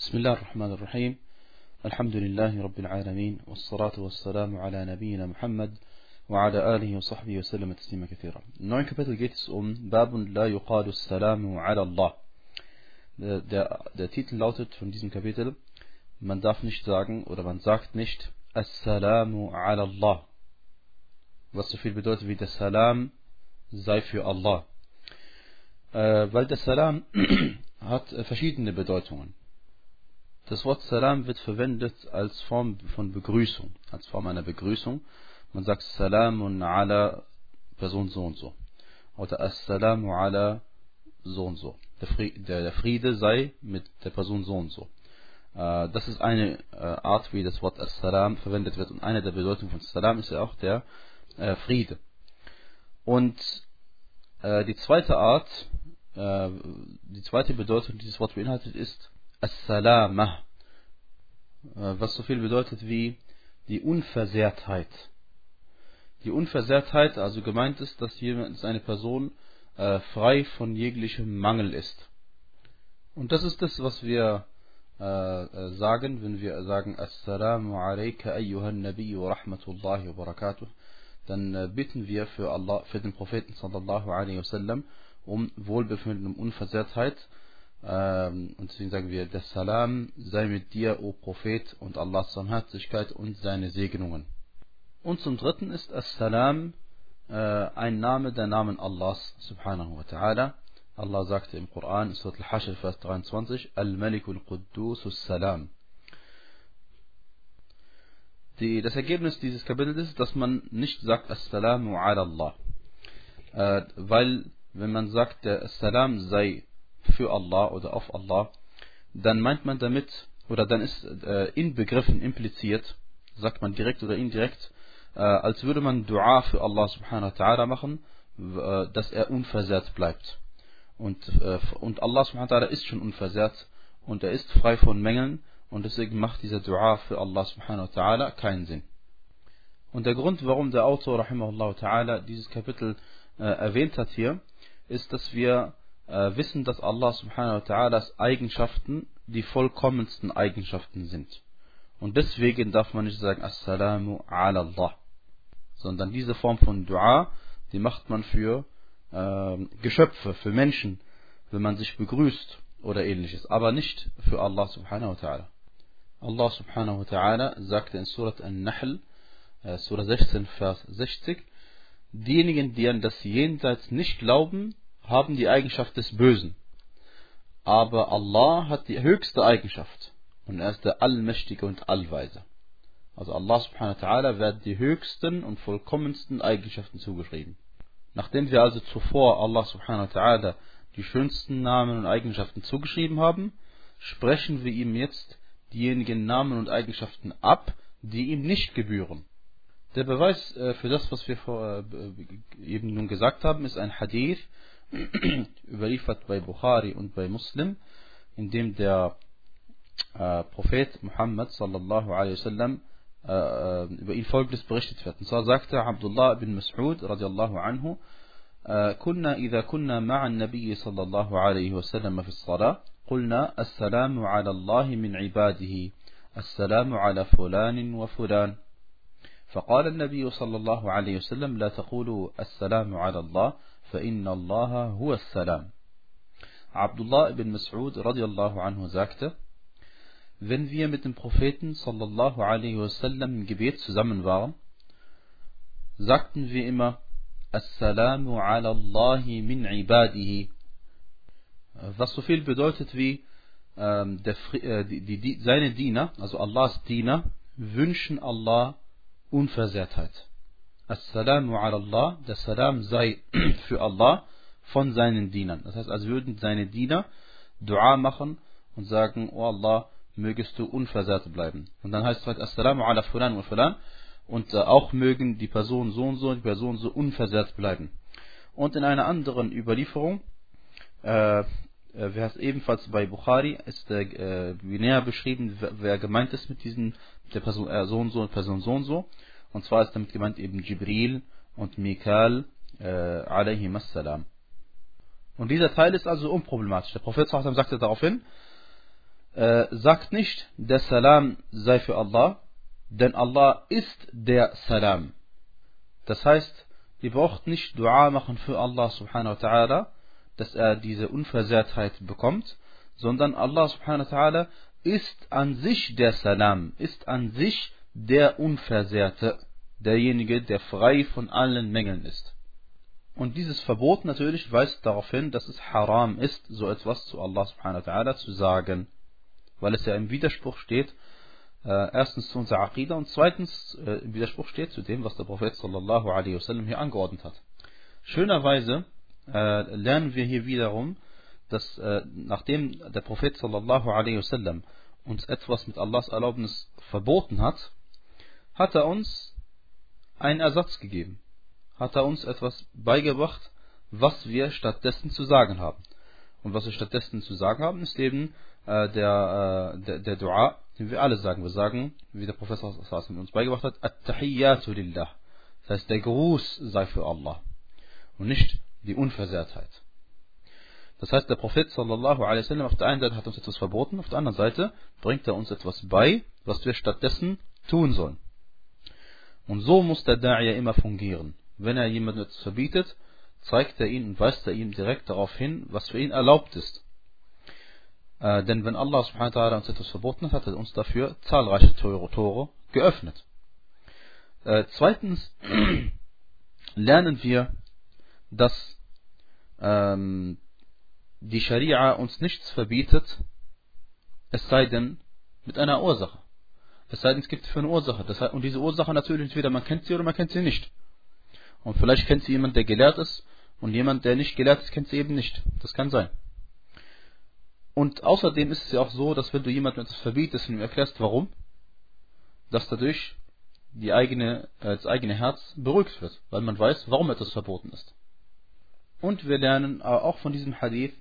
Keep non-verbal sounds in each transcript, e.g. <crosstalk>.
بسم الله الرحمن الرحيم. الحمد لله رب العالمين والصلاة والسلام على نبينا محمد وعلى آله وصحبه وسلم تسليما كثيرا. نوعين كابتل جيتس أم um، باب لا يقال السلام على الله. ده تيتل lautet von diesem Kapitel man darf nicht sagen oder man sagt nicht السلام على الله. Was so viel السلام wie der Salam sei für Allah. Äh, <clears throat> äh Das Wort Salam wird verwendet als Form von Begrüßung, als Form einer Begrüßung. Man sagt Salamun ala Person so und so. Oder Assalamu ala so und so. Der Friede sei mit der Person so und so. Äh, das ist eine äh, Art, wie das Wort As-Salam verwendet wird. Und eine der Bedeutungen von Salam ist ja auch der äh, Friede. Und die zweite Art, die zweite Bedeutung, die dieses Wort beinhaltet, ist As-Salama, was so viel bedeutet wie die Unversehrtheit. Die Unversehrtheit, also gemeint ist, dass jemand, eine Person äh, frei von jeglichem Mangel ist. Und das ist das, was wir äh, sagen, wenn wir sagen Assalamu alayka ayyuhan Nabi wa rahmatullahi wa barakatuh, dann äh, bitten wir für Allah, für den Propheten sallallahu alaihi wasallam um Wohlbefinden, um Unversehrtheit und deswegen sagen wir, der Salam sei mit dir, o Prophet, und Allahs Barmherzigkeit und seine Segnungen. Und zum dritten ist As-Salam äh, ein Name der Namen Allahs, subhanahu wa ta'ala. Allah sagte im Koran, Surat Al-Hashr, Vers 23, Al-Malikul Quddus Salam. Die, das Ergebnis dieses Kapitels ist, dass man nicht sagt As-Salamu ala Allah. Äh, weil, wenn man sagt, der Salam sei für Allah oder auf Allah, dann meint man damit, oder dann ist äh, inbegriffen, impliziert, sagt man direkt oder indirekt, äh, als würde man Dua für Allah subhanahu wa ta'ala machen, äh, dass er unversehrt bleibt. Und, äh, und Allah subhanahu wa ta'ala ist schon unversehrt und er ist frei von Mängeln und deswegen macht dieser Dua für Allah subhanahu wa ta'ala keinen Sinn. Und der Grund, warum der Autor rahimahullah ta'ala dieses Kapitel äh, erwähnt hat hier, ist, dass wir wissen, dass Allah subhanahu wa ta'alas Eigenschaften die vollkommensten Eigenschaften sind. Und deswegen darf man nicht sagen Assalamu ala Allah, sondern diese Form von Dua, die macht man für äh, Geschöpfe, für Menschen, wenn man sich begrüßt oder ähnliches, aber nicht für Allah subhanahu wa ta'ala. Allah subhanahu wa ta'ala sagte in Surat An-Nahl, äh, Surah 16, Vers 60, diejenigen, die an das Jenseits nicht glauben, haben die Eigenschaft des Bösen. Aber Allah hat die höchste Eigenschaft. Und er ist der Allmächtige und Allweise. Also Allah subhanahu wa ta'ala werden die höchsten und vollkommensten Eigenschaften zugeschrieben. Nachdem wir also zuvor Allah subhanahu wa ta'ala die schönsten Namen und Eigenschaften zugeschrieben haben, sprechen wir ihm jetzt diejenigen Namen und Eigenschaften ab, die ihm nicht gebühren. Der Beweis äh, für das, was wir äh, eben nun gesagt haben, ist ein Hadith, überliefert bei Bukhari und bei Muslim, in dem der äh, Prophet Muhammad sallallahu alaihi wasallam äh, über ihn folgendes berichtet wird. Und zwar sagte Abdullah bin Mas'ud radiallahu anhu, كنا إذا كنا مع النبي صلى الله عليه وسلم في الصلاة قلنا السلام على الله من عباده السلام على فلان وفلان فقال النبي صلى الله عليه وسلم لا تقولوا السلام على الله فإن الله هو السلام. Abdullah ibn Mas'ud radiallahu anhu sagte, wenn wir mit dem Propheten sallallahu alaihi wasallam im Gebet zusammen waren, sagten wir immer Assalamu ala Allahi min ibadihi, was so viel bedeutet wie ähm, der, äh, die, die, seine Diener, also Allahs Diener, wünschen Allah Unversehrtheit. Assalamu ala Allah, der Salam sei <clears throat> für Allah von seinen Dienern. Das heißt, als würden seine Diener Dua machen und sagen, oh Allah, mögest du unversehrt bleiben. Und dann heißt es halt, Assalamu ala fulan wa fulan und äh, auch mögen die Person so und so und die Person so unversehrt bleiben. Und in einer anderen Überlieferung, äh, wer es ebenfalls bei Bukhari, ist äh, näher beschrieben, wer, gemeint ist mit diesen, der Person äh, so und so und Person so und so. Und zwar ist damit gemeint eben Jibril und Mikal äh, alayhim assalam. Und dieser Teil ist also unproblematisch. Der Prophet sagte daraufhin, äh, sagt nicht, der Salam sei für Allah, denn Allah ist der Salam. Das heißt, ihr braucht nicht Dua machen für Allah subhanahu wa ta'ala, dass er diese Unversehrtheit bekommt, sondern Allah subhanahu wa ta'ala ist an sich der Salam, ist an sich der Unversehrte, derjenige, der frei von allen Mängeln ist. Und dieses Verbot natürlich weist darauf hin, dass es haram ist, so etwas zu Allah subhanahu wa ta'ala zu sagen. Weil es ja im Widerspruch steht, äh, erstens zu unserer Aqidah und zweitens äh, im Widerspruch steht zu dem, was der Prophet sallallahu alaihi wasallam hier angeordnet hat. Schönerweise äh, lernen wir hier wiederum, dass äh, nachdem der Prophet sallallahu alaihi wasallam uns etwas mit Allahs Erlaubnis verboten hat, hat er uns einen Ersatz gegeben. Hat er uns etwas beigebracht, was wir stattdessen zu sagen haben. Und was wir stattdessen zu sagen haben, ist eben äh, der, äh, der, der Dua, den wir alle sagen. Wir sagen, wie der Professor Sassim uns beigebracht hat, At-Tahiyyatu lillah. Das heißt, der Gruß sei für Allah. Und nicht die Unversehrtheit. Das heißt, der Prophet sallallahu alaihi wasallam auf der einen Seite hat uns etwas verboten, auf der anderen Seite bringt er uns etwas bei, was wir stattdessen tun sollen. Und so muss der Da'iyah immer fungieren. Wenn er jemandem etwas verbietet, zeigt er ihn und weist er ihm direkt darauf hin, was für ihn erlaubt ist. Äh, denn wenn Allah subhanahu wa ta'ala uns etwas verboten hat, hat er uns dafür zahlreiche Tore, Tore geöffnet. Äh, zweitens <clears throat> lernen wir, dass ähm, die Scharia uns nichts verbietet, es sei denn mit einer Ursache. Es sei denn, es gibt für eine Ursache. Das heißt, und diese Ursache natürlich entweder man kennt sie oder man kennt sie nicht. Und vielleicht kennt sie jemand, der gelehrt ist, und jemand, der nicht gelehrt ist, kennt sie eben nicht. Das kann sein. Und außerdem ist es ja auch so, dass wenn du jemandem etwas verbietest und ihm erklärst, warum, dass dadurch die eigene, äh, das eigene Herz beruhigt wird, weil man weiß, warum etwas verboten ist. Und wir lernen auch von diesem Hadith,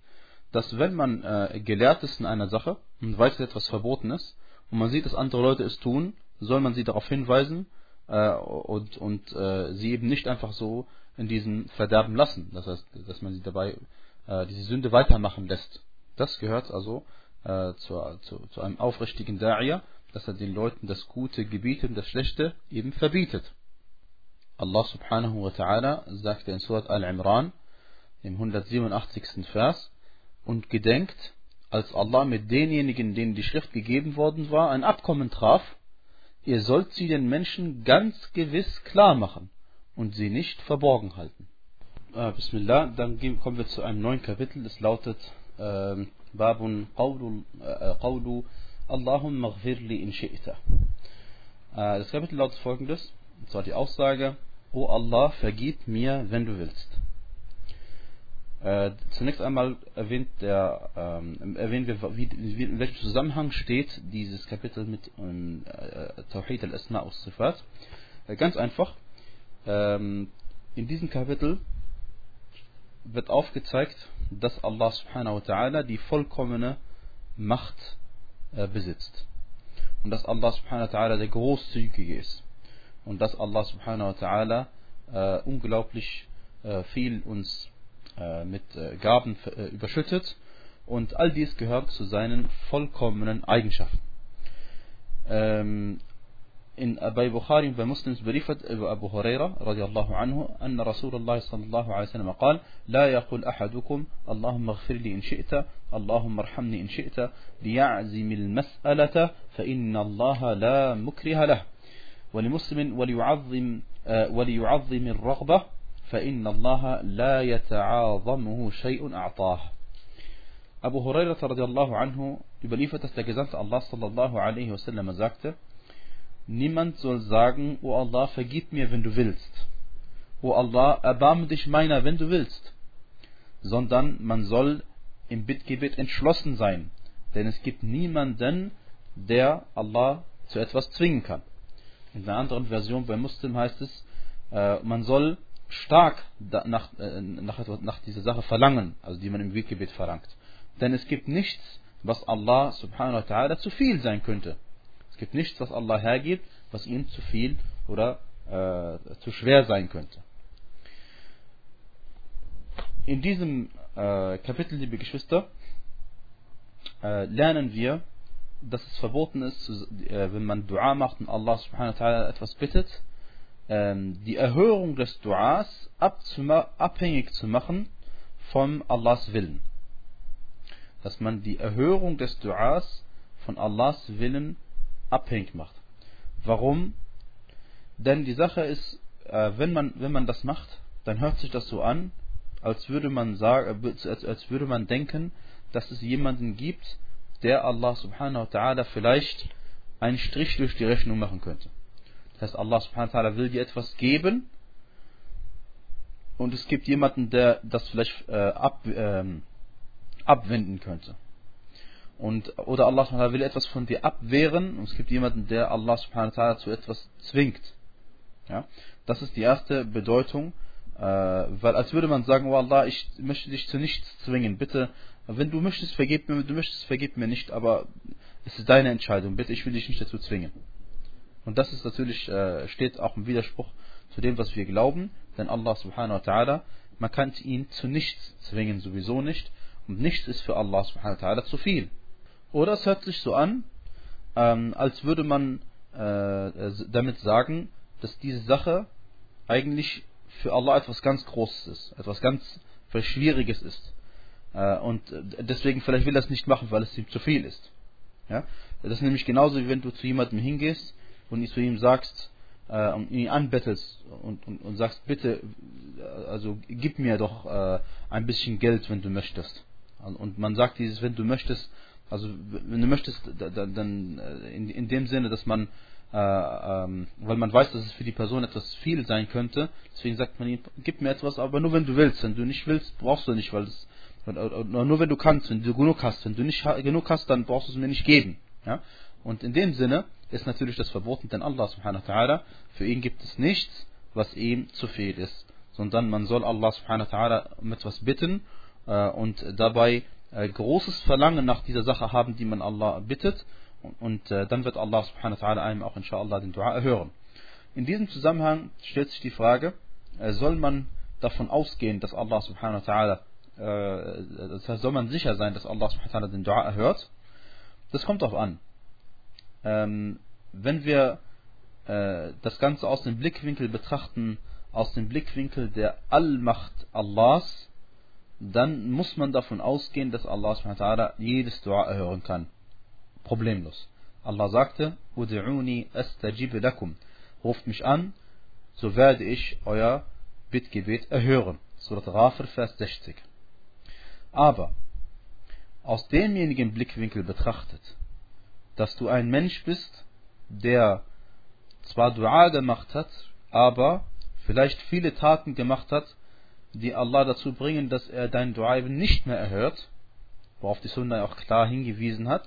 dass wenn man äh, gelehrt ist in einer Sache und weiß, dass etwas verboten ist, und man sieht, dass andere Leute es tun, soll man sie darauf hinweisen äh, und, und äh, sie eben nicht einfach so in diesem Verderben lassen. Das heißt, dass man sie dabei äh, diese Sünde weitermachen lässt. Das gehört also äh, zu, zu, zu einem aufrichtigen Da'iyah, dass er den Leuten das Gute gebietet und das Schlechte eben verbietet. Allah subhanahu wa ta'ala sagte in Surat Al-Imran im 187. Vers, und gedenkt, als Allah mit denjenigen, denen die Schrift gegeben worden war, ein Abkommen traf, ihr sollt sie den Menschen ganz gewiss klar machen und sie nicht verborgen halten. Äh, Bismillah, dann kommen wir zu einem neuen Kapitel, das lautet äh, Babun Qawlu, Allahumma ghfirli in shi'ta. Äh, das Kapitel lautet folgendes, und zwar die Aussage, O Allah, vergib mir, wenn du willst. Äh, zunächst einmal erwähnt, der, ähm, erwähnen wir, wie, wie, in welchem Zusammenhang steht dieses Kapitel mit ähm, äh, Tawhid al-Asma aus Sifat. Äh, ganz einfach, ähm, in diesem Kapitel wird aufgezeigt, dass Allah subhanahu wa ta'ala die vollkommene Macht äh, besitzt. Und dass Allah subhanahu wa ta'ala der Großzügige ist. Und dass Allah subhanahu wa ta'ala äh, unglaublich äh, viel uns mit äh, Gaben äh, überschüttet und all dies gehört zu seinen vollkommenen Eigenschaften. Ähm, in, bei Bukhari und bei Muslims berichtet über Abu Huraira radiallahu anhu أن رسول الله صلى الله عليه وسلم قال لا يقول أحدكم اللهم اغفر لي إن شئت اللهم ارحمني إن شئت ليعزم المسألة فإن الله لا مكره له ولمسلم وليعظم وليعظم الرغبة فإن الله لا يتعاظمه شيء أعطاه Abu Huraira radiallahu anhu überliefert, dass der Gesandte Allah sallallahu alaihi wasallam sagte, Niemand soll sagen, O Allah, vergib mir, wenn du willst. O Allah, erbarme dich meiner, wenn du willst. Sondern man soll im Bittgebet entschlossen sein, denn es gibt niemanden, der Allah zu etwas zwingen kann. In einer anderen Version bei Muslim heißt es, äh, man soll stark nach, äh, nach, nach dieser Sache verlangen, also die man im Weggebet verlangt. Denn es gibt nichts, was Allah subhanahu wa ta'ala zu viel sein könnte. Es gibt nichts, was Allah hergibt, was ihm zu viel oder äh, zu schwer sein könnte. In diesem äh, Kapitel, liebe Geschwister, äh, lernen wir, dass es verboten ist, äh, wenn man Dua macht und Allah subhanahu wa ta'ala etwas bittet, die Erhörung des Duas abhängig zu machen von Allahs Willen. Dass man die Erhörung des Duas von Allahs Willen abhängig macht. Warum? Denn die Sache ist, äh, wenn, man, wenn man das macht, dann hört sich das so an, als würde man sagen, als, als würde man denken, dass es jemanden gibt, der Allah subhanahu wa ta'ala vielleicht einen Strich durch die Rechnung machen könnte. Das heißt, Allah subhanahu wa ta'ala will dir etwas geben und es gibt jemanden, der das vielleicht äh, ab, ähm, abwenden könnte. Und, oder Allah subhanahu wa ta'ala will etwas von dir abwehren und es gibt jemanden, der Allah subhanahu wa ta'ala zu etwas zwingt. Ja? Das ist die erste Bedeutung, äh, weil als würde man sagen, oh Allah, ich möchte dich zu nichts zwingen, bitte wenn du möchtest, vergib mir, wenn du möchtest, vergib mir nicht, aber es ist deine Entscheidung, bitte, ich will dich nicht dazu zwingen. Und das ist natürlich, äh, steht auch im Widerspruch zu dem, was wir glauben, denn Allah subhanahu wa ta'ala, man kann ihn zu nichts zwingen, sowieso nicht, und nichts ist für Allah subhanahu wa ta'ala zu viel. Oder es hört sich so an, ähm, als würde man äh, damit sagen, dass diese Sache eigentlich für Allah etwas ganz Großes ist, etwas ganz Schwieriges ist. Äh, und deswegen vielleicht will er es nicht machen, weil es ihm zu viel ist. Ja? Das ist nämlich genauso, wie wenn du zu jemandem hingehst und zu ihm sagst, äh, und ihn anbettelst und, und, und sagst, bitte, also gib mir doch äh, ein bisschen Geld, wenn du möchtest. Und man sagt dieses, wenn du möchtest, also wenn du möchtest, dann äh, in, in dem Sinne, dass man, äh, ähm, weil man weiß, dass es für die Person etwas viel sein könnte, deswegen sagt man ihm, gib mir etwas, aber nur wenn du willst. Wenn du nicht willst, brauchst du nicht, weil es nur wenn du kannst, wenn du genug hast. Wenn du nicht genug hast, dann brauchst du es mir nicht geben. Ja? Und in dem Sinne ist natürlich das verboten, denn Allah subhanahu wa ta'ala, für ihn gibt es nichts, was ihm zu viel ist. Sondern man soll Allah subhanahu wa ta'ala um etwas bitten äh, und dabei äh, großes Verlangen nach dieser Sache haben, die man Allah bittet. Und, und äh, dann wird Allah subhanahu wa ta'ala einem auch inshallah den Dua erhören. In diesem Zusammenhang stellt sich die Frage, äh, soll man davon ausgehen, dass Allah subhanahu wa ta'ala äh, das heißt, soll man sicher sein, dass Allah subhanahu den Dua erhört? Das kommt darauf an. Ähm, wenn wir äh, das Ganze aus dem Blickwinkel betrachten, aus dem Blickwinkel der Allmacht Allahs, dann muss man davon ausgehen, dass Allah jedes Dua erhören kann. Problemlos. Allah sagte, Udu'uni astajib lakum. Ruft mich an, so werde ich euer Bittgebet erhören. Surat Ghafir, Vers 60. Aber aus demjenigen Blickwinkel betrachtet, dass du ein Mensch bist, der zwar Dua gemacht hat, aber vielleicht viele Taten gemacht hat, die Allah dazu bringen, dass er dein Dua eben nicht mehr erhört, worauf die Sunna auch klar hingewiesen hat.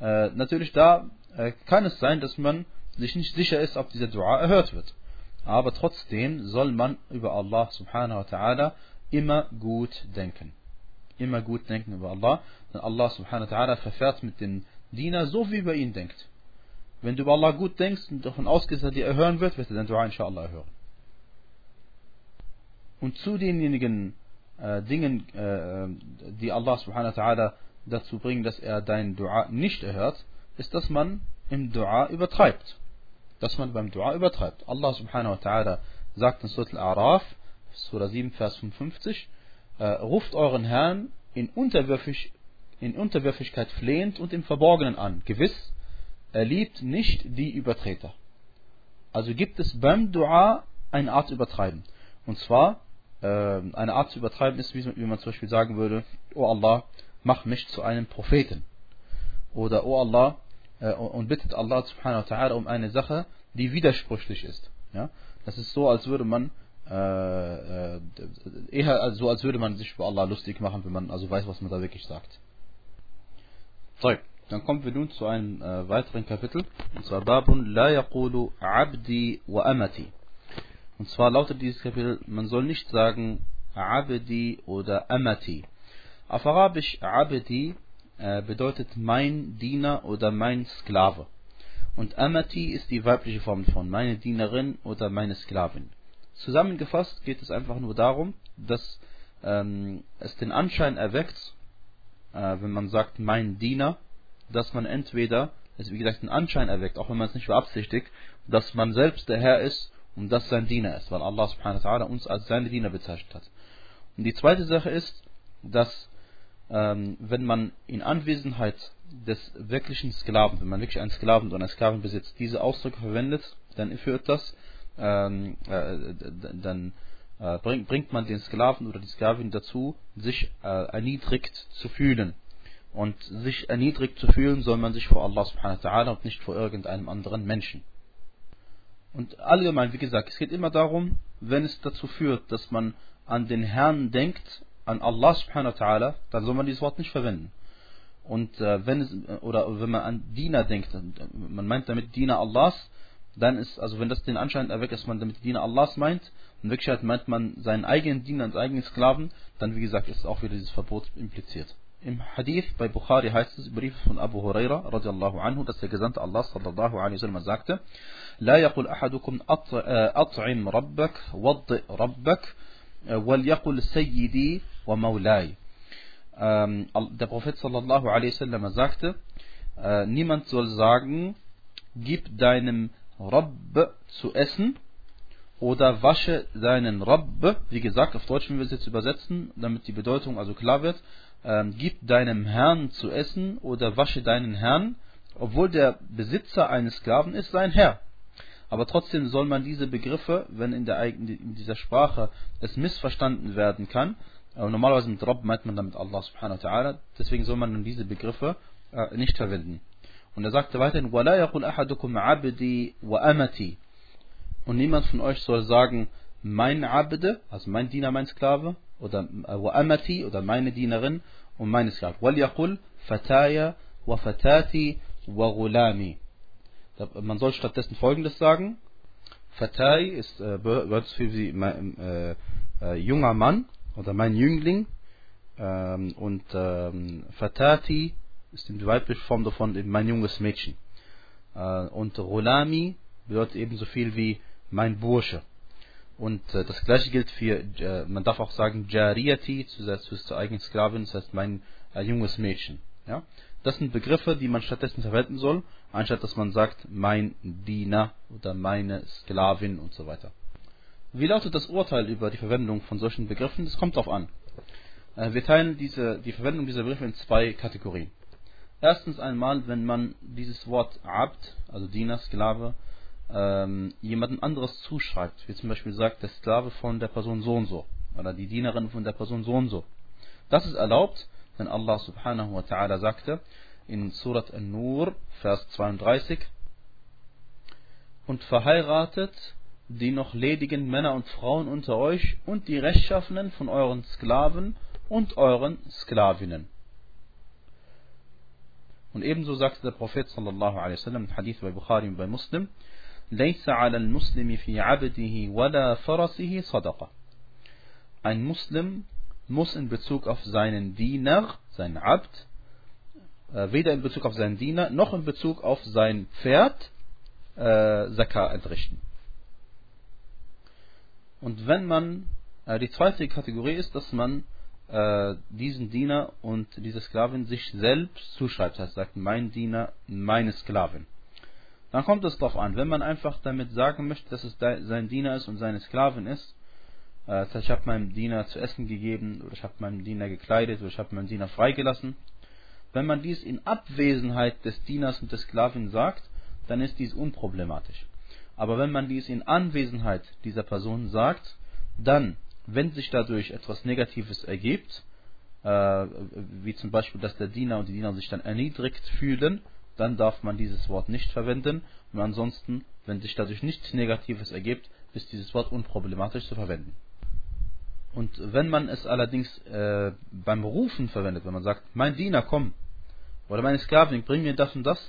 Äh, natürlich da äh, kann es sein, dass man sich nicht sicher ist, ob dieser Dua erhört wird. Aber trotzdem soll man über Allah subhanahu wa ta'ala immer gut denken immer gut denken über Allah. Denn Allah subhanahu wa ta'ala verfährt mit dem Diener so, wie über ihn denkt. Wenn du über Allah gut denkst und davon ausgehst, dass er dir erhören wird, wird er dein Dua inshallah erhören. Und zu denjenigen äh, Dingen, äh, die Allah subhanahu wa ta'ala dazu bringen, dass er dein Dua nicht erhört, ist, dass man im Dua übertreibt. Dass man beim Dua übertreibt. Allah subhanahu wa ta'ala sagt in Surah Al-A'raf, Surah 7, Vers 55, äh, ruft euren Herrn in, Unterwürfig, in Unterwürfigkeit flehend und im Verborgenen an. Gewiss, er liebt nicht die Übertreter. Also gibt es beim Dua eine Art zu übertreiben. Und zwar, äh, eine Art zu übertreiben ist, wie, wie man zum Beispiel sagen würde, O Allah, mach mich zu einem Propheten. Oder O Allah, äh, und bittet Allah subhanahu wa ta'ala um eine Sache, die widersprüchlich ist. Ja? Das ist so, als würde man äh, äh, eher so, als würde man sich über Allah lustig machen, wenn man also weiß, was man da wirklich sagt. So, dann kommen wir nun zu einem äh, weiteren Kapitel, und zwar Babun la yaqulu abdi wa amati. Und zwar lautet dieses Kapitel, man soll nicht sagen abdi oder amati. Auf Arabisch abdi äh, bedeutet mein Diener oder mein Sklave. Und amati ist die weibliche Form von meine Dienerin oder meine Sklavin. Zusammengefasst geht es einfach nur darum, dass ähm, es den Anschein erweckt, wenn man sagt mein Diener, dass man entweder, also wie gesagt, einen Anschein erweckt, auch wenn man es nicht beabsichtigt, dass man selbst der Herr ist und das sein Diener ist, weil Allah subhanahu wa ta'ala uns als seine Diener bezeichnet hat. Und die zweite Sache ist, dass ähm, wenn man in Anwesenheit des wirklichen Sklaven, wenn man wirklich einen Sklaven oder eine Sklavin besitzt, diese Ausdrücke verwendet, dann führt das, ähm, äh, dann äh, bringt, bringt man den Sklaven oder die Sklavin dazu, sich äh, erniedrigt zu fühlen. Und sich erniedrigt zu fühlen soll man sich vor Allah subhanahu wa ta'ala und nicht vor irgendeinem anderen Menschen. Und allgemein, wie gesagt, es geht immer darum, wenn es dazu führt, dass man an den Herrn denkt, an Allah subhanahu wa ta'ala, dann soll man dieses Wort nicht verwenden. Und äh, wenn es, oder wenn man an Diener denkt, man meint damit Diener Allahs, dann ist, also wenn das den Anschein erweckt, dass man damit Diener Allahs meint, in Wirklichkeit meint man seinen eigenen Diener und eigenen Sklaven, dann wie gesagt ist auch wieder dieses Verbot impliziert. Im Hadith bei Bukhari heißt es, Brief von Abu Huraira radiallahu anhu, dass der Gesandte Allah sallallahu alaihi wasallam sagte, لا يقول أحدكم أطعم ربك وضئ ربك وليقل سيدي ومولاي ähm, der Prophet sallallahu alaihi wasallam sagte, äh, niemand soll sagen, gib deinem Rabb zu essen oder wasche deinen Rabb, wie gesagt, auf Deutsch, wenn wir es jetzt übersetzen, damit die Bedeutung also klar wird, ähm, gib deinem Herrn zu essen oder wasche deinen Herrn, obwohl der Besitzer eines Sklaven ist, sein Herr. Aber trotzdem soll man diese Begriffe, wenn in, der, in dieser Sprache es missverstanden werden kann, äh, normalerweise mit Rabb meint man damit Allah subhanahu wa ta'ala, deswegen soll man diese Begriffe äh, nicht verwenden. Und er sagte weiterhin, وَلَا يَقُلْ أَحَدُكُمْ عَبْدِي وَأَمَتِي und niemand von euch soll sagen, mein Abde, also mein Diener, mein Sklave, oder äh, Amati, oder meine Dienerin und meine Sklave. Wal Fataya wa Fatati wa Gulami. Man soll stattdessen folgendes sagen. Fatai ist, äh, gehört für sie, mein, äh, äh, junger Mann oder mein Jüngling. Ähm, und ähm, Fatati ist die weibliche Form davon, mein junges Mädchen. Äh, und Rolami bedeutet ebenso viel wie mein Bursche. Und äh, das gleiche gilt für, äh, man darf auch sagen, Jariyati, zusätzlich zur eigenen Sklavin, das heißt mein äh, junges Mädchen. Ja? Das sind Begriffe, die man stattdessen verwenden soll, anstatt dass man sagt, mein Diener oder meine Sklavin und so weiter. Wie lautet das Urteil über die Verwendung von solchen Begriffen? Das kommt darauf an. Äh, wir teilen diese, die Verwendung dieser Begriffe in zwei Kategorien. Erstens einmal, wenn man dieses Wort Abd, also Diener, Sklave, ähm, jemandem anderes zuschreibt, wie zum Beispiel sagt, der Sklave von der Person so und so oder die Dienerin von der Person so und so. Das ist erlaubt, denn Allah subhanahu wa ta'ala sagte in Surat An-Nur, Vers 32, und verheiratet die noch ledigen Männer und Frauen unter euch und die Rechtschaffenen von euren Sklaven und euren Sklavinnen. Und ebenso sagte der Prophet sallallahu alaihi wasallam im Hadith bei Bukhari und bei Muslim, ليس على المسلم في عبده ولا فرسه صدقة. Ein Muslim muss in Bezug auf seinen Diener, seinen Abd, äh, weder in Bezug auf seinen Diener noch in Bezug auf sein Pferd äh, Zakah entrichten. Und wenn man, äh, die zweite Kategorie ist, dass man äh, diesen Diener und diese Sklavin sich selbst zuschreibt. Das heißt, sagt, mein Diener, meine Sklavin. Dann kommt es darauf an, wenn man einfach damit sagen möchte, dass es sein Diener ist und seine Sklavin ist, äh, ich habe meinem Diener zu essen gegeben, oder ich habe meinem Diener gekleidet, oder ich habe meinem Diener freigelassen. Wenn man dies in Abwesenheit des Dieners und des Sklavin sagt, dann ist dies unproblematisch. Aber wenn man dies in Anwesenheit dieser Person sagt, dann wenn sich dadurch etwas Negatives ergibt, äh, wie zum Beispiel, dass der Diener und die Diener sich dann erniedrigt fühlen, dann darf man dieses Wort nicht verwenden. Und ansonsten, wenn sich dadurch nichts Negatives ergibt, ist dieses Wort unproblematisch zu verwenden. Und wenn man es allerdings äh, beim Rufen verwendet, wenn man sagt, mein Diener, komm, oder meine Sklavin, bring mir das und das,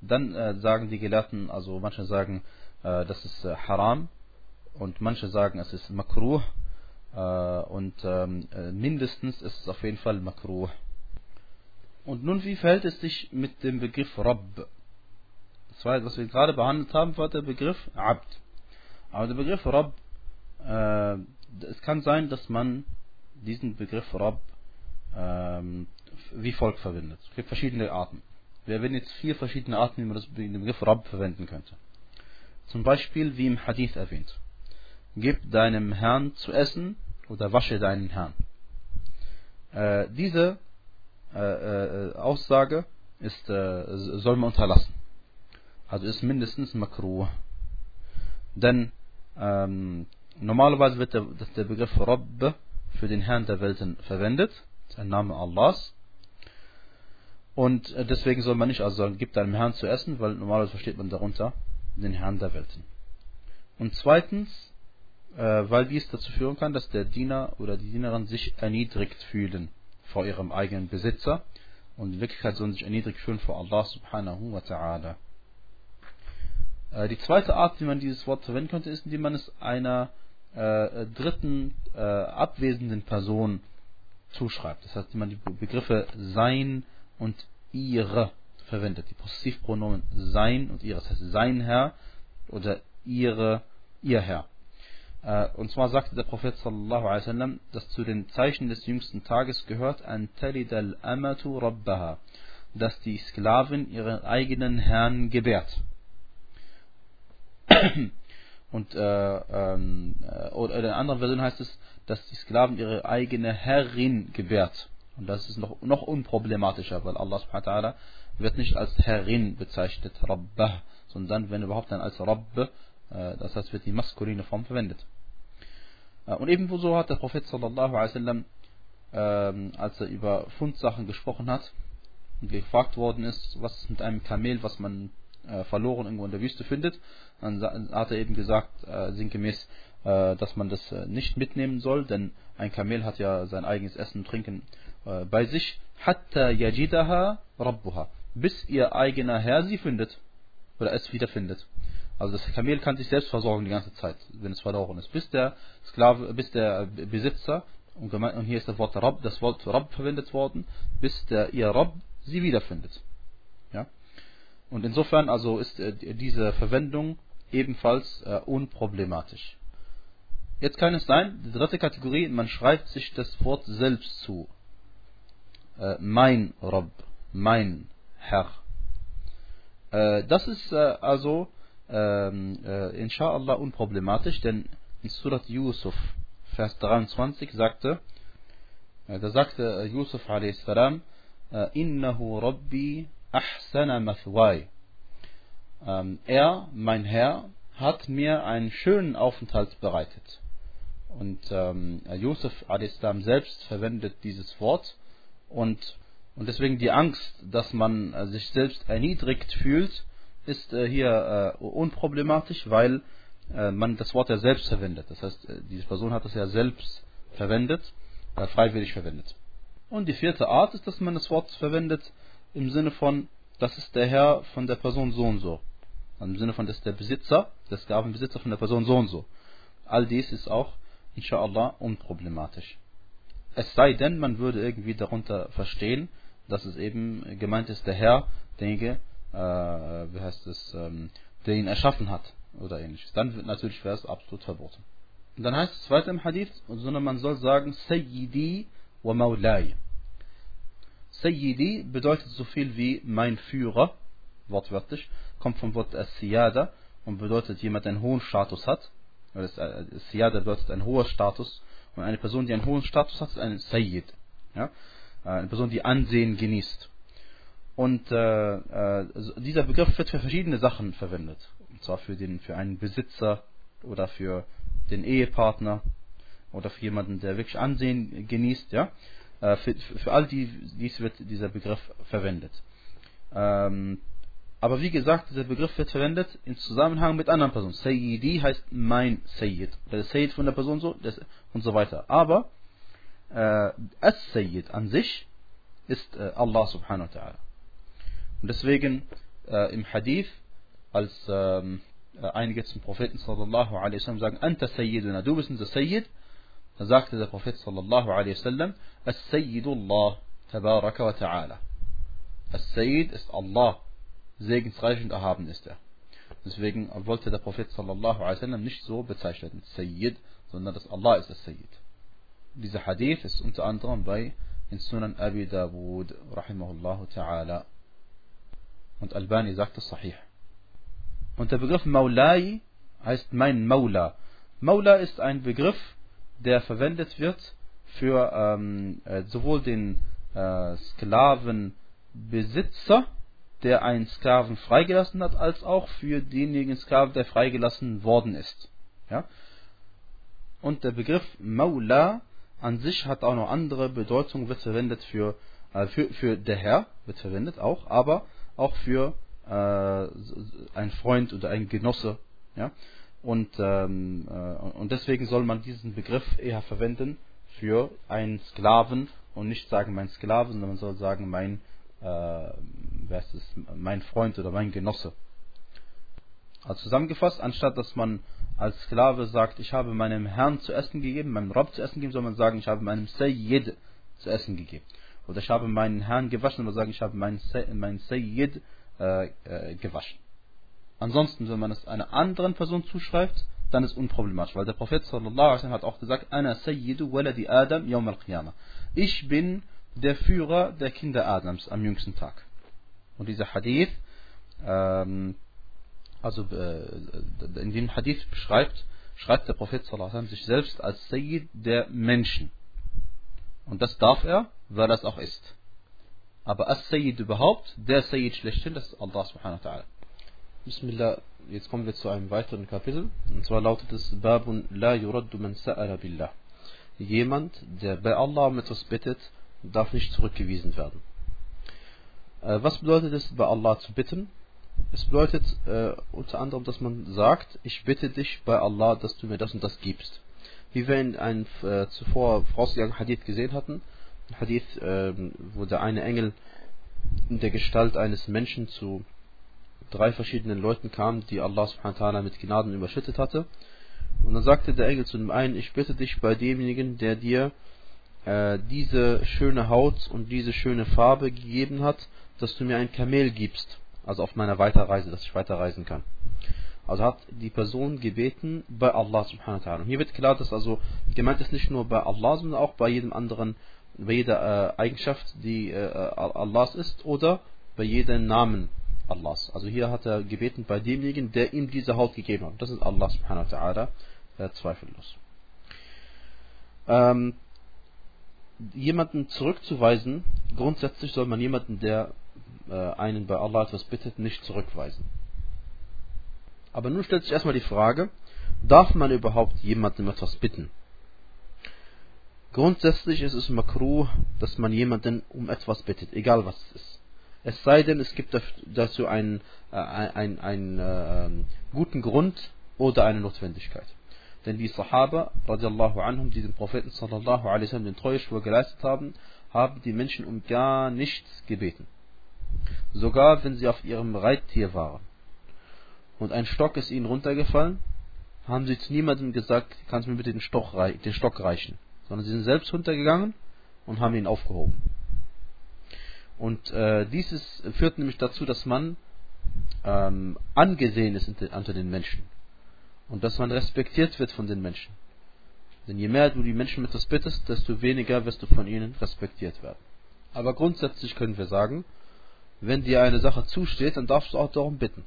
dann äh, sagen die Gelehrten, also manche sagen, äh, das ist äh, haram und manche sagen, es ist makruh äh, und ähm, äh, mindestens ist es auf jeden Fall makruh. Und nun, wie verhält es sich mit dem Begriff Rabb? Das war, was wir gerade behandelt haben, war der Begriff Abd. Aber der Begriff Rabb, äh, es kann sein, dass man diesen Begriff Rabb ähm, wie folgt verwendet. Es gibt verschiedene Arten. wir werden jetzt vier verschiedene Arten, wie man das, den Begriff Rabb verwenden könnte. Zum Beispiel wie im Hadith erwähnt. Gib deinem Herrn zu essen oder wasche deinen Herrn. Äh, diese Aussage ist, äh, soll man unterlassen. Also ist mindestens makruh. Denn ähm, normalerweise wird der, der Begriff Rabb für den Herrn der Welten verwendet. Das ist ein Name Allahs. Und äh, deswegen soll man nicht also sagen, gib deinem Herrn zu essen, weil normalerweise versteht man darunter den Herrn der Welten. Und zweitens, äh, weil dies dazu führen kann, dass der Diener oder die Dienerin sich erniedrigt fühlen vor ihrem eigenen Besitzer. Und in Wirklichkeit sollen sich erniedrigt fühlen vor Allah subhanahu wa ta'ala. Äh, die zweite Art, wie man dieses Wort verwenden könnte, ist, indem man es einer äh, dritten äh, abwesenden Person zuschreibt. Das heißt, indem man die Begriffe sein und ihre verwendet. Die Possessivpronomen sein und ihre. Das heißt, sein Herr oder ihre, ihr Herr. Äh, und zwar sagte der Prophet sallallahu alaihi wasallam, dass zu den Zeichen des jüngsten Tages gehört an talid al amatu rabbaha, dass die Sklavin ihren eigenen Herrn gebärt. <clears throat> Und äh, ähm, äh, oder in einer anderen Version heißt es, dass die Sklaven ihre eigene Herrin gebärt. Und das ist noch, noch unproblematischer, weil Allah subhanahu wa ta'ala wird nicht als Herrin bezeichnet, Rabbah, sondern wenn überhaupt dann als Rabb, äh, das heißt wird die maskuline Form verwendet. Äh, und ebenso hat der Prophet sallallahu alaihi wasallam, äh, als er über Fundsachen gesprochen hat und gefragt worden ist, was ist mit einem Kamel, was man äh, verloren irgendwo in der Wüste findet, dann hat er eben gesagt, äh, sinngemäß, dass man das nicht mitnehmen soll, denn ein Kamel hat ja sein eigenes Essen und Trinken bei sich. Hatta yajidaha rabbuha. Bis ihr eigener Herr sie findet. Oder es wiederfindet. Also das Kamel kann sich selbst versorgen die ganze Zeit, wenn es verloren ist. Bis der Sklave, bis der Besitzer, und, hier ist das Wort Rabb, das Wort Rabb verwendet worden, bis der ihr Rabb sie wiederfindet. Ja? Und insofern also ist äh, diese Verwendung ebenfalls äh, unproblematisch. Jetzt kann es sein, die dritte Kategorie, man schreibt sich das Wort selbst zu. Äh, mein Rabb, mein Herr. Äh, das ist äh, also ähm, äh, inshallah unproblematisch, denn in Surat Yusuf, Vers 23 sagte, äh, da sagte Yusuf a.s. Innahu Rabbi ahsana mathwai. Ähm, er, mein Herr, hat mir einen schönen Aufenthalt bereitet. Und ähm, Josef a.s. selbst verwendet dieses Wort und, und deswegen die Angst, dass man äh, sich selbst erniedrigt fühlt, ist äh, hier äh, unproblematisch, weil äh, man das Wort ja selbst verwendet. Das heißt, äh, diese Person hat es ja selbst verwendet, äh, freiwillig verwendet. Und die vierte Art ist, dass man das Wort verwendet im Sinne von, das ist der Herr von der Person so und so. Im Sinne von, das ist der Besitzer, der Sklavenbesitzer von der Person so und so. All dies ist auch, inshallah, unproblematisch. Es sei denn, man würde irgendwie darunter verstehen, dass es eben gemeint ist, der Herr, derjenige, äh, wie heißt es, ähm, der ihn erschaffen hat oder ähnliches. Dann wird natürlich wäre es absolut verboten. Und dann heißt es weiter im Hadith, sondern man soll sagen, Sayyidi wa Maulai. Sayyidi bedeutet so viel wie mein Führer, wortwörtlich, kommt vom Wort Siyada und bedeutet jemand, der einen hohen Status hat. Äh, Siyada bedeutet ein hoher Status und eine Person, die einen hohen Status hat, ist ein Sayyid. Ja? Äh, eine Person, die Ansehen genießt. Und äh, äh, dieser Begriff wird für verschiedene Sachen verwendet. Und zwar für, den, für einen Besitzer oder für den Ehepartner oder für jemanden, der wirklich Ansehen genießt. Ja? Äh, für, für all die, dies wird dieser Begriff verwendet. Ähm, aber wie gesagt, dieser Begriff wird verwendet im Zusammenhang mit anderen Personen. Sayyidi heißt mein Sayyid. Der Sayyid von der Person so und so weiter. Aber äh, As-Sayyid an sich ist äh, Allah subhanahu wa ta'ala. Und deswegen äh, im Hadith, als ähm, äh, einige zum Propheten sallallahu alaihi wasallam sagen, Anta Sayyiduna, du bist unser Sayyid, da sagte der Prophet sallallahu alaihi wasallam, As-Sayyidullah tabaraka wa ta'ala. As-Sayyid ist Allah segensreich und erhaben ist er. Deswegen wollte der Prophet sallallahu alaihi wasallam nicht so bezeichnen, Sayyid, sondern dass Allah ist der Sayyid. Dieser Hadith ist unter anderem bei in Sunan Abi Dawud rahimahullah ta'ala Und Albani sagt es sahih. Und der Begriff Maulai heißt mein Maula. Maula ist ein Begriff, der verwendet wird für ähm, äh, sowohl den äh, Sklavenbesitzer, der einen Sklaven freigelassen hat, als auch für denjenigen Sklaven, der freigelassen worden ist. Ja? Und der Begriff Maula an sich hat auch noch andere Bedeutungen, wird verwendet für, äh, für, für der Herr, wird verwendet auch, aber auch für äh, ein Freund oder ein Genosse. Ja? Und, ähm, äh, und deswegen soll man diesen Begriff eher verwenden für einen Sklaven und nicht sagen mein Sklave, sondern man soll sagen mein, äh, wer ist es, mein Freund oder mein Genosse. Also zusammengefasst, anstatt dass man als Sklave sagt, ich habe meinem Herrn zu essen gegeben, meinem Rabb zu essen gegeben, soll man sagen, ich habe meinem Sayyid zu essen gegeben. Oder ich habe meinen Herrn gewaschen, man sagen, ich habe meinen, meinen Sayyid äh, äh, gewaschen. Ansonsten, wenn man es einer anderen Person zuschreibt, dann ist unproblematisch, weil der Prophet sallallahu hat auch gesagt, Ana waladi Adam yawm al-Qiyamah. Ich bin der Führer der Kinder Adams am jüngsten Tag. Und dieser Hadith, ähm, also äh, in dem Hadith beschreibt, schreibt der Prophet sallallahu sich selbst als Sayyid der Menschen. Und das darf er, weil das auch ist. Aber As-Sayyid überhaupt, der Sayyid schlechthin, das ist Allah subhanahu wa ta'ala. Bismillah, jetzt kommen wir zu einem weiteren Kapitel. Und zwar lautet es Babun la yuraddu man sa'ala billah. Jemand, der bei Allah um etwas bittet, darf nicht zurückgewiesen werden. Äh, was bedeutet es, bei Allah zu bitten? Es bedeutet äh, unter anderem, dass man sagt, ich bitte dich bei Allah, dass du mir das und das gibst. Wie wir in einem äh, zuvor vorausgegangenen Hadith gesehen hatten, Hadith, äh, wo der eine Engel in der Gestalt eines Menschen zu drei verschiedenen Leuten kam, die Allah subhanahu wa ta'ala mit Gnaden überschüttet hatte. Und dann sagte der Engel zu dem einen, ich bitte dich bei demjenigen, der dir äh, diese schöne Haut und diese schöne Farbe gegeben hat, dass du mir ein Kamel gibst, also auf meiner Weiterreise, dass ich weiterreisen kann. Also hat die Person gebeten bei Allah subhanahu wa ta'ala. Und hier wird klar, dass also gemeint ist nicht nur bei Allah, sondern auch bei jedem anderen, bei jeder äh, Eigenschaft, die äh, Allahs ist oder bei jedem Namen Allahs. Also hier hat er gebeten bei demjenigen, der ihm diese Haut gegeben hat. Das ist Allah subhanahu wa ta'ala, äh, zweifellos. Ähm, jemanden zurückzuweisen, grundsätzlich soll man jemanden, der äh, einen bei Allah etwas bittet, nicht zurückweisen. Aber nun stellt sich erstmal die Frage, darf man überhaupt jemandem etwas bitten? Grundsätzlich ist es makruh, dass man jemanden um etwas bittet, egal was es ist. Es sei denn, es gibt dazu einen, äh, einen, einen äh, guten Grund oder eine Notwendigkeit. Denn die Sahaba, radiallahu anhum, die dem Propheten sallallahu alaihi wasallam den Treueschwur geleistet haben, haben die Menschen um gar nichts gebeten. Sogar wenn sie auf ihrem Reittier waren und ein Stock ist ihnen runtergefallen, haben sie zu niemandem gesagt, kannst du mir bitte den Stock, den Stock reichen, sondern sie sind selbst runtergegangen und haben ihn aufgehoben. Und äh, dieses führt nämlich dazu, dass man ähm, angesehen ist unter den Menschen. Und dass man respektiert wird von den Menschen. Denn je mehr du die Menschen mit etwas bittest, desto weniger wirst du von ihnen respektiert werden. Aber grundsätzlich können wir sagen, wenn dir eine Sache zusteht, dann darfst du auch darum bitten.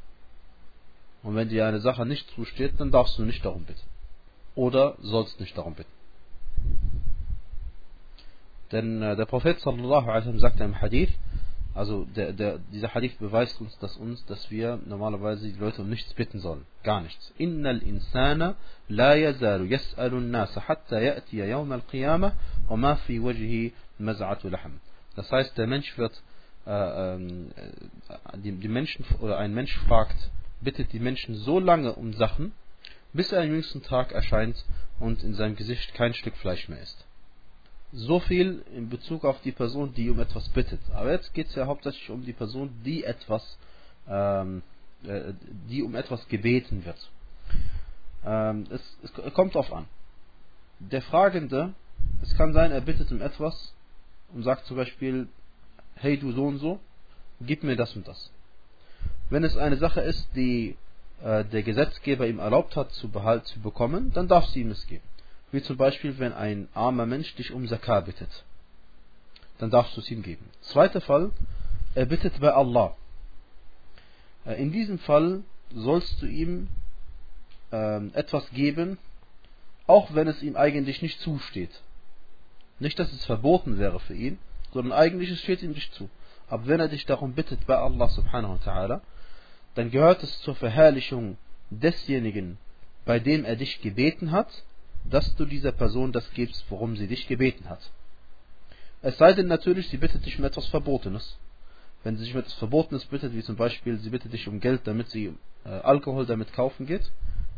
Und wenn dir eine Sache nicht zusteht, dann darfst du nicht darum bitten. Oder sollst nicht darum bitten. Denn äh, der Prophet sallallahu alaihi wasallam sagte im Hadith, also der, der, dieser Hadith beweist uns, dass uns, dass wir normalerweise die Leute um nichts bitten sollen. Gar nichts. Innal insana la yazalu yas'alu an-nas hatta ya'ti yawm al-qiyamah wa ma fi wajhihi maz'atu lahm. Das heißt, der Mensch wird äh, äh, die, die Menschen oder ein Mensch fragt, bittet die Menschen so lange um Sachen, bis er am jüngsten Tag erscheint und in seinem Gesicht kein Stück Fleisch mehr ist. So viel in Bezug auf die Person, die um etwas bittet. Aber jetzt geht es ja hauptsächlich um die Person, die etwas, ähm, äh, die um etwas gebeten wird. Ähm, es, es kommt darauf an. Der Fragende, es kann sein, er bittet um etwas und sagt zum Beispiel, hey du so und so, gib mir das und das. Wenn es eine Sache ist, die äh, der Gesetzgeber ihm erlaubt hat zu, behalt, zu bekommen, dann darf sie ihm es geben. Wie zum Beispiel, wenn ein armer Mensch dich um Zakah bittet. Dann darfst du es ihm geben. Zweiter Fall, er bittet bei Allah. Äh, in diesem Fall sollst du ihm ähm, etwas geben, auch wenn es ihm eigentlich nicht zusteht. Nicht, dass es verboten wäre für ihn, sondern eigentlich es steht ihm nicht zu. Aber wenn er dich darum bittet bei Allah subhanahu wa ta'ala, dann gehört es zur Verherrlichung desjenigen, bei dem er dich gebeten hat, dass du dieser Person das gibst, worum sie dich gebeten hat. Es sei denn natürlich, sie bittet dich um etwas Verbotenes. Wenn sie sich um etwas Verbotenes bittet, wie zum Beispiel, sie bittet dich um Geld, damit sie äh, Alkohol damit kaufen geht,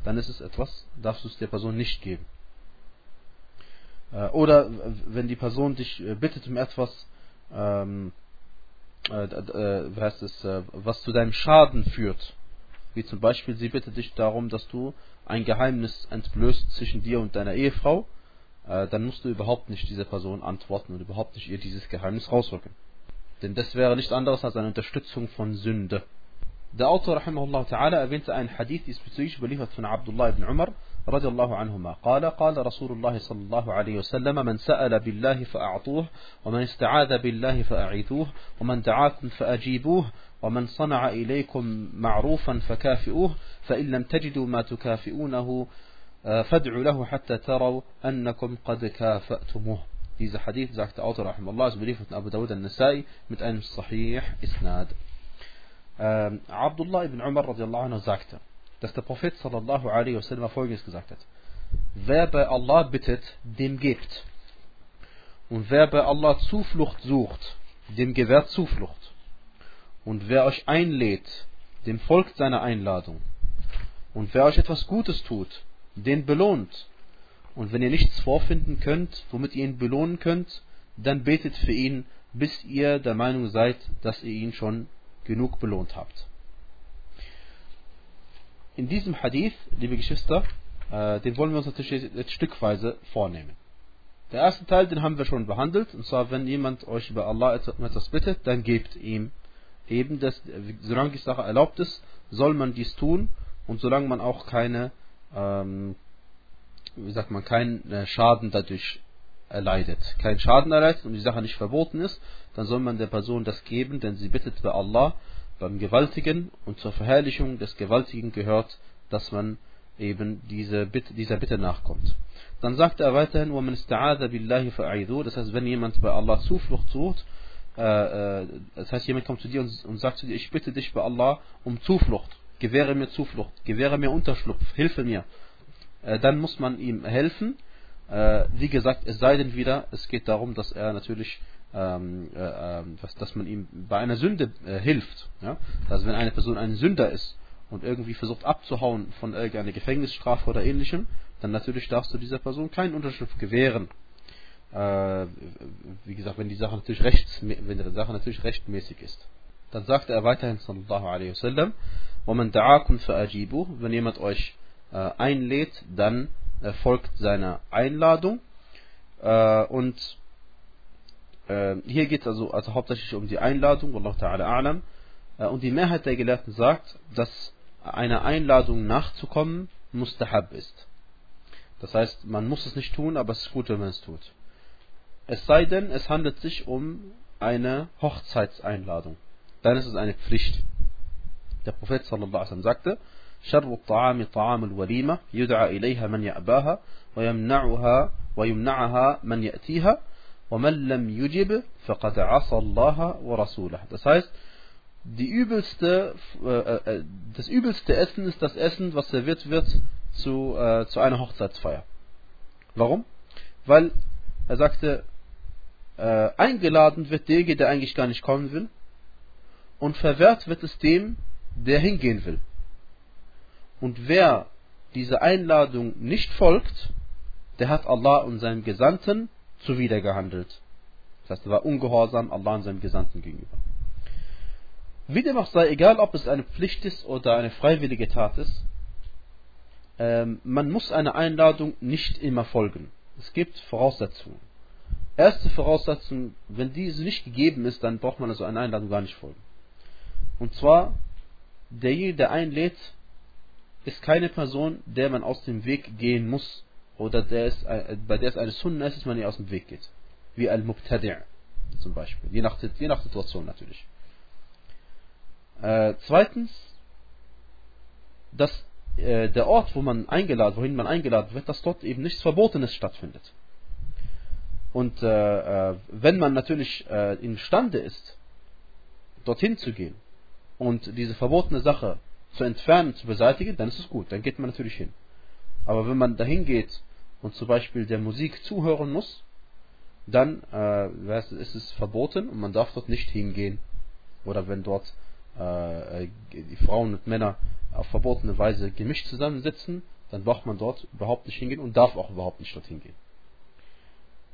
dann ist es etwas, darfst du es der Person nicht geben. Äh, oder wenn die Person dich äh, bittet um etwas, ähm, äh, äh, heißt es, äh, was zu deinem Schaden führt, wie zum Beispiel, sie bittet dich darum, dass du ein Geheimnis entblößt zwischen dir und deiner Ehefrau, äh, dann musst du überhaupt nicht dieser Person antworten und überhaupt nicht ihr dieses Geheimnis rausrücken. Denn das wäre nichts anderes als eine Unterstützung von Sünde. Der Autor rahimahullah ta'ala erwähnte einen Hadith diesbezüglich überliefert von Abdullah ibn Umar رضي الله عنهما قال قال رسول الله صلى الله عليه وسلم من سأل بالله فأعطوه ومن استعاذ بالله فأعيذوه ومن دعاكم فأجيبوه ومن صنع إليكم معروفا فكافئوه فإن لم تجدوا ما تكافئونه فادعوا له حتى تروا أنكم قد كافأتموه Dieser Hadith, sagt der Autor, rahimahullah, ist überliefert von Abu Dawud al-Nasai mit einem Sahih Isnad. Ähm, Abdullah ibn Umar radiallahu anhu sagte, dass der Prophet sallallahu alaihi wasallam folgendes gesagt hat. Wer bei Allah bittet, dem gibt. Und wer bei Allah Zuflucht sucht, dem gewährt Zuflucht. Und wer euch einlädt, dem folgt seine Einladung. Und wer euch etwas Gutes tut, den belohnt. Und wenn ihr nichts vorfinden könnt, womit ihr ihn belohnen könnt, dann betet für ihn, bis ihr der Meinung seid, dass ihr ihn schon genug belohnt habt. In diesem Hadith, liebe Geschwister, äh, den wollen wir uns natürlich jetzt stückweise vornehmen. Der erste Teil, den haben wir schon behandelt, und zwar, wenn jemand euch über Allah etwas bittet, dann gebt ihm eben das, solange die Sache erlaubt ist, soll man dies tun, und solange man auch keine ähm, wie sagt man, keinen äh, Schaden dadurch erleidet. Kein Schaden erleidet und die Sache nicht verboten ist, dann soll man der Person das geben, denn sie bittet bei Allah beim Gewaltigen und zur Verherrlichung des Gewaltigen gehört, dass man eben diese Bitte, dieser Bitte nachkommt. Dann sagt er weiterhin, وَمَنْ اسْتَعَاذَ بِاللَّهِ فَأَعِذُوا Das heißt, wenn jemand bei Allah Zuflucht sucht, äh, äh, das heißt, jemand kommt zu dir und, und sagt zu dir, ich bitte dich bei Allah um Zuflucht, gewähre mir Zuflucht, gewähre mir Unterschlupf, hilfe mir. Äh, dann muss man ihm helfen. Äh, wie gesagt, es sei denn wieder, es geht darum, dass er natürlich, ähm, äh, ähm, dass, dass man ihm bei einer Sünde hilft. Ja? Also wenn eine Person ein Sünder ist und irgendwie versucht abzuhauen von irgendeiner Gefängnisstrafe oder ähnlichem, dann natürlich darfst du dieser Person keinen Unterschrift gewähren. Äh, wie gesagt, wenn die Sache natürlich rechts, wenn die Sache natürlich rechtmäßig ist. Dann sagte er weiterhin sallallahu alaihi wasallam, وَمَنْ دَعَاكُمْ فَأَجِيبُهُ Wenn jemand euch äh, einlädt, dann folgt seine Einladung. Äh, und äh, hier geht es also, also hauptsächlich um die Einladung, Allah ta'ala a'lam. und die Mehrheit der Gelehrten sagt, dass einer Einladung nachzukommen mustahab ist. Das heißt, man muss es nicht tun, aber es ist gut, wenn man es tut. Es sei denn, es handelt sich um eine Hochzeitseinladung. Dann ist es eine Pflicht. Der Prophet sallallahu alaihi wasallam sagte, شر الطعام طعام الوليمة يدعى إليها من يأباها ويمنعها ويمنعها من يأتيها ومن لم يجب فقد عصى الله ورسوله das heißt die übelste, äh, äh, das übelste Essen ist das Essen, was serviert wird zu, äh, zu einer Hochzeitsfeier. Warum? Weil er sagte, äh, eingeladen wird derjenige, der eigentlich gar nicht kommen will, und verwehrt wird es dem, der hingehen will. Und wer dieser Einladung nicht folgt, der hat Allah und seinem Gesandten zuwidergehandelt. Das heißt, er war ungehorsam Allah und seinem Gesandten gegenüber. Wie dem auch sei, egal ob es eine Pflicht ist oder eine freiwillige Tat ist, ähm, man muss einer Einladung nicht immer folgen. Es gibt Voraussetzungen. Erste Voraussetzung, wenn diese nicht gegeben ist, dann braucht man also einer Einladung gar nicht folgen. Und zwar, derjenige, der einlädt, ist keine Person, der man aus dem Weg gehen muss oder der ist, äh, bei der es eine Sunna ist, dass man ihr aus dem Weg geht. Wie Al-Mubtadi' zum Beispiel. Je nach, je nach Situation natürlich. Äh, zweitens, dass äh, der Ort, wo man eingeladen, wohin man eingeladen wird, dass dort eben nichts Verbotenes stattfindet. Und äh, äh, wenn man natürlich äh, imstande ist, dorthin zu gehen und diese verbotene Sache zu entfernen, zu beseitigen, dann ist es gut, dann geht man natürlich hin. Aber wenn man dahin geht und zum Beispiel der Musik zuhören muss, dann äh, ist es verboten und man darf dort nicht hingehen. Oder wenn dort äh, die Frauen und Männer auf verbotene Weise gemischt zusammensitzen, dann darf man dort überhaupt nicht hingehen und darf auch überhaupt nicht dorthin gehen.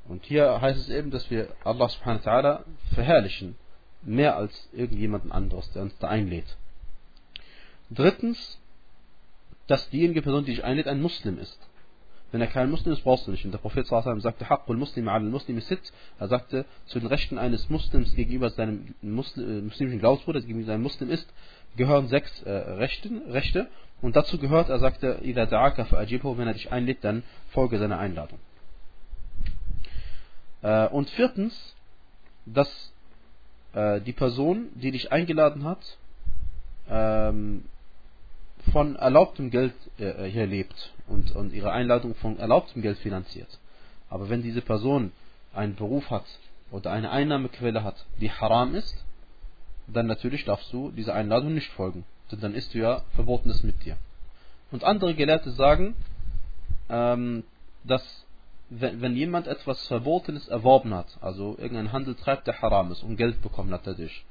Und hier heißt es eben, dass wir Allah subhanahu wa ta'ala verherrlichen, mehr als irgendjemanden anderes, der uns da einlädt. Drittens, dass diejenige Person, die dich einlädt, ein Muslim ist. Wenn er kein Muslim ist, brauchst du nicht. Und der Prophet sallam sagte, Haqqul Muslim al Muslim sit. Er sagte, zu den Rechten eines Muslims gegenüber seinem Muslim, äh, muslimischen Glaubensbruder, gegenüber seinem Muslim ist, gehören sechs äh, Rechten, Rechte. Und dazu gehört, er sagte, Ida da'aka fa'ajibhu, wenn er dich einlädt, dann folge seiner Einladung. Äh, und viertens, dass äh, die Person, die dich eingeladen hat, ähm, von erlaubtem Geld äh, hier lebt und, und ihre Einladung von erlaubtem Geld finanziert. Aber wenn diese Person einen Beruf hat oder eine Einnahmequelle hat, die haram ist, dann natürlich darfst du dieser Einladung nicht folgen. Denn dann ist du ja Verbotenes mit dir. Und andere Gelehrte sagen, ähm, dass wenn, wenn jemand etwas Verbotenes erworben hat, also irgendein Handel treibt, der haram ist und Geld bekommen hat dadurch,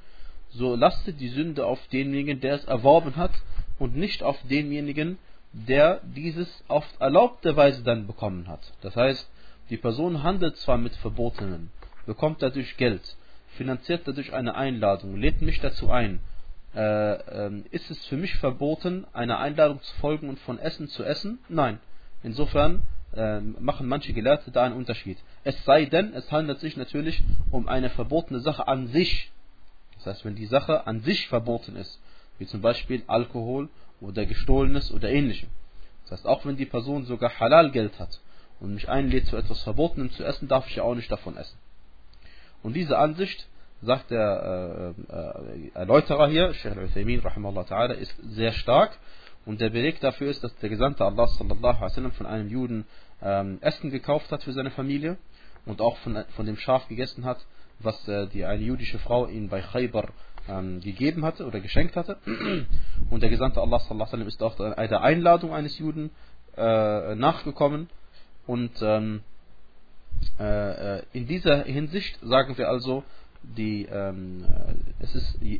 so lastet die Sünde auf denjenigen, der es erworben hat und nicht auf denjenigen, der dieses auf erlaubte Weise dann bekommen hat. Das heißt, die Person handelt zwar mit Verbotenen, bekommt dadurch Geld, finanziert dadurch eine Einladung, lädt mich dazu ein. Äh, äh, ist es für mich verboten, einer Einladung zu folgen und von Essen zu essen? Nein. Insofern äh, machen manche Gelehrte da einen Unterschied. Es sei denn, es handelt sich natürlich um eine verbotene Sache an sich. Das heißt, wenn die Sache an sich verboten ist, wie zum Beispiel Alkohol oder Gestohlenes oder ähnlichem. Das heißt, auch wenn die Person sogar Halal Geld hat und mich einlädt zu etwas Verbotenem zu essen, darf ich ja auch nicht davon essen. Und diese Ansicht, sagt der äh, äh, Erläuterer hier, Sheikh al-Uthaymin, ist sehr stark. Und der Beleg dafür ist, dass der Gesandte Allah sallallahu alaihi von einem Juden ähm, Essen gekauft hat für seine Familie und auch von, von dem Schaf gegessen hat, was äh, die eine jüdische Frau ihm bei Khaybar ähm, gegeben hatte oder geschenkt hatte. <clears throat> Und der Gesandte Allah wasallam ist auch der Einladung eines Juden äh, nachgekommen. Und ähm, äh, äh, in dieser Hinsicht sagen wir also, die, ähm, es ist je,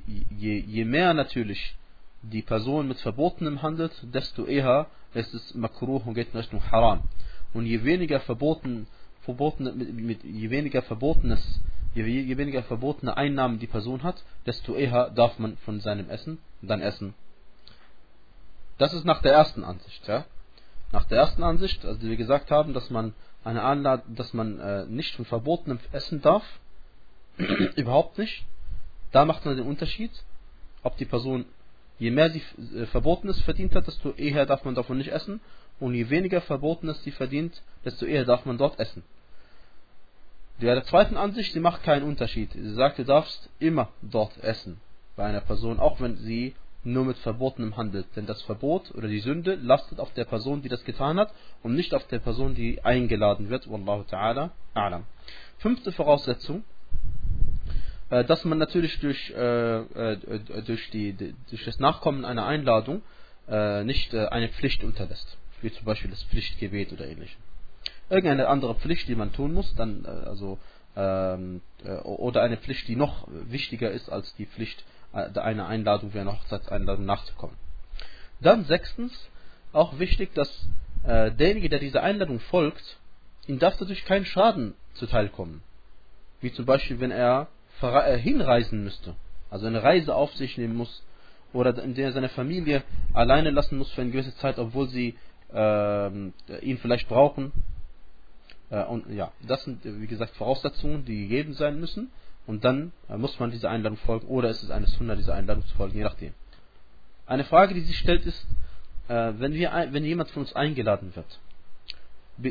je, mehr natürlich die Person mit Verbotenem handelt, desto eher ist es makruh und geht in Richtung Haram. Und je weniger verboten, verbotene, mit, mit, je weniger Verbotenes, je, je weniger verbotene Einnahmen die Person hat, desto eher darf man von seinem Essen dann essen. Das ist nach der ersten Ansicht, ja. Nach der ersten Ansicht, also wir gesagt haben, dass man eine Anladung, dass man äh, nicht von verbotenem essen darf, <clears throat> überhaupt nicht. Da macht man den Unterschied, ob die Person, je mehr sie äh, Verbotenes verdient hat, desto eher darf man davon nicht essen. Und je weniger Verbotenes sie verdient, desto eher darf man dort essen. Der zweiten Ansicht, sie macht keinen Unterschied. Sie sagt, du darfst immer dort essen. Bei einer Person, auch wenn sie nur mit Verbotenem handelt. Denn das Verbot oder die Sünde lastet auf der Person, die das getan hat und nicht auf der Person, die eingeladen wird. Wallahu ta'ala a'lam. Fünfte Voraussetzung, äh, dass man natürlich durch, äh, äh, durch, die, durch das Nachkommen einer Einladung nicht eine Pflicht unterlässt. Wie zum Beispiel das Pflichtgebet oder ähnliches. Irgendeine andere Pflicht, die man tun muss, dann also ähm, oder eine Pflicht, die noch wichtiger ist als die Pflicht einer Einladung wie einer Hochzeitseinladung nachzukommen. Dann sechstens, auch wichtig, dass äh, derjenige, der dieser Einladung folgt, ihm darf dadurch kein Schaden zuteilkommen. Wie zum Beispiel, wenn er äh, hinreisen müsste, also eine Reise auf sich nehmen muss, oder in der er seine Familie alleine lassen muss für eine gewisse Zeit, obwohl sie äh, ihn vielleicht brauchen. Äh, und ja, das sind wie gesagt Voraussetzungen, die gegeben sein müssen. Und dann äh, muss man dieser Einladung folgen oder ist es eine Sunna, dieser Einladung zu folgen, je nachdem. Eine Frage, die sich stellt, ist, äh, wenn, wir, wenn jemand von uns eingeladen wird,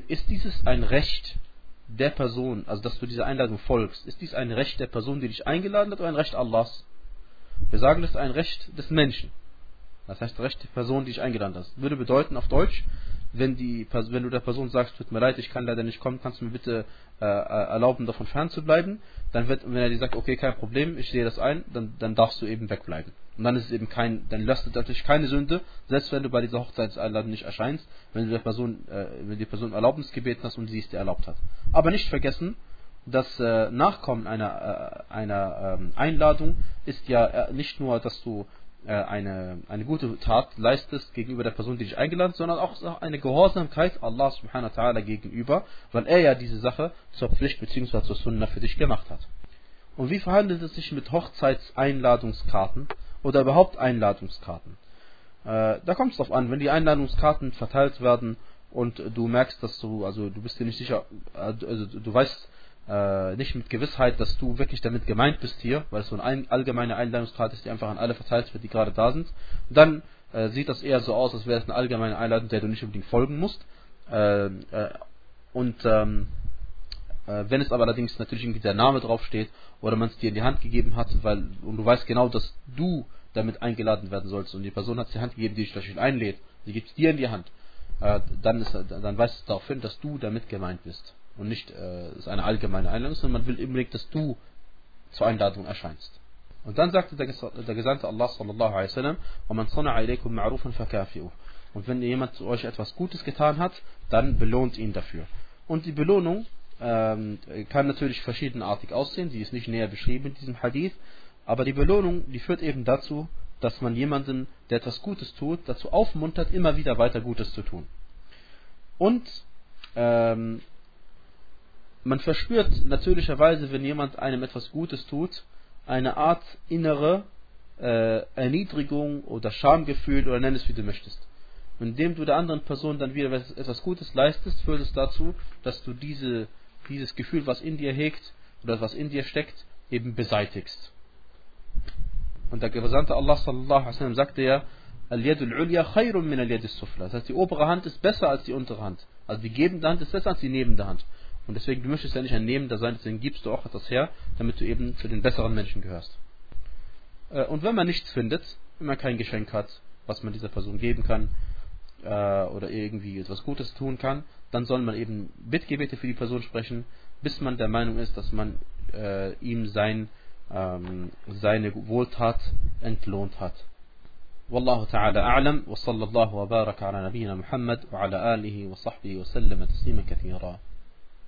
ist dieses ein Recht der Person, also dass du dieser Einladung folgst, ist dies ein Recht der Person, die dich eingeladen hat oder ein Recht Allahs? Wir sagen, das ist ein Recht des Menschen. Das heißt, Recht der Person, die ich eingeladen hast. Würde bedeuten auf Deutsch, wenn, die, wenn du der Person sagst, tut mir leid, ich kann leider nicht kommen, kannst du mir bitte äh, erlauben, davon fernzubleiben, dann wird, wenn er dir sagt, okay, kein Problem, ich sehe das ein, dann, dann darfst du eben wegbleiben. Und dann ist es eben kein, dann lastet natürlich keine Sünde, selbst wenn du bei dieser Hochzeitseinladung nicht erscheinst, wenn du der Person, äh, wenn die Person Erlaubnis gebeten hast und sie es dir erlaubt hat. Aber nicht vergessen, das äh, Nachkommen einer, äh, einer ähm, Einladung ist ja äh, nicht nur, dass du äh, eine, eine gute Tat leistest gegenüber der Person, die dich eingeladen hat, sondern auch eine Gehorsamkeit Allah subhanahu wa ta'ala gegenüber, weil er ja diese Sache zur Pflicht bzw. zur Sunna für dich gemacht hat. Und wie verhandelt es sich mit Hochzeitseinladungskarten oder überhaupt Einladungskarten? Äh, da kommt es drauf an, wenn die Einladungskarten verteilt werden und du merkst, dass du, also du bist dir nicht sicher, äh, also du weißt äh, nicht mit Gewissheit, dass du wirklich damit gemeint bist hier, weil es so eine allgemeine Einladungskarte ist, die einfach an alle verteilt wird, die gerade da sind, dann äh, sieht das eher so aus, als wäre es eine allgemeine Einladung, der du nicht unbedingt folgen musst. Äh, äh und ähm, äh, wenn es aber allerdings natürlich irgendwie der Name draufsteht oder man es dir in die Hand gegeben hat, weil und du weißt genau, dass du damit eingeladen werden sollst und die Person hat es die Hand gegeben, die dich natürlich einlädt, sie gibt es dir in die Hand, äh, dann, ist, dann weist es darauf hin, dass du damit gemeint bist und nicht äh, ist eine allgemeine Einladung, sondern man will unbedingt, dass du zur Einladung erscheinst. Und dann sagte der, der Gesandte Allah sallallahu alaihi wasallam, وَمَنْ صَنَعَ إِلَيْكُمْ مَعْرُوفًا فَكَافِئُهُ Und wenn jemand zu euch etwas Gutes getan hat, dann belohnt ihn dafür. Und die Belohnung ähm, kann natürlich verschiedenartig aussehen, die ist nicht näher beschrieben in diesem Hadith, aber die Belohnung, die führt eben dazu, dass man jemanden, der etwas Gutes tut, dazu aufmuntert, immer wieder weiter Gutes zu tun. Und ähm, man verspürt natürlicherweise, wenn jemand einem etwas Gutes tut, eine Art innere äh, Erniedrigung oder Schamgefühl oder nenn es wie du möchtest. Und indem du der anderen Person dann wieder etwas Gutes leistest, führt es dazu, dass du diese, dieses Gefühl, was in dir hegt oder was in dir steckt, eben beseitigst. Und der Gesandte Allah sallallahu alaihi wasallam sagte ja, Al-Yadul Ulya khayrun min al-Yadis Sufla. Das heißt, die obere Hand ist besser als die untere Hand. Also die gebende Hand ist besser als die nebende Hand. Und deswegen, du möchtest ja nicht ein Nehmender sein, deswegen gibst du auch etwas her, damit du eben zu den besseren Menschen gehörst. Äh, und wenn man nichts findet, wenn man kein Geschenk hat, was man dieser Person geben kann, äh, oder irgendwie etwas Gutes tun kann, dann soll man eben Bittgebete für die Person sprechen, bis man der Meinung ist, dass man äh, ihm sein, ähm, seine Wohltat entlohnt hat. والله تعالى أعلم وصلى الله وبارك على نبينا محمد وعلى آله وصحبه وسلم تسليما كثيرا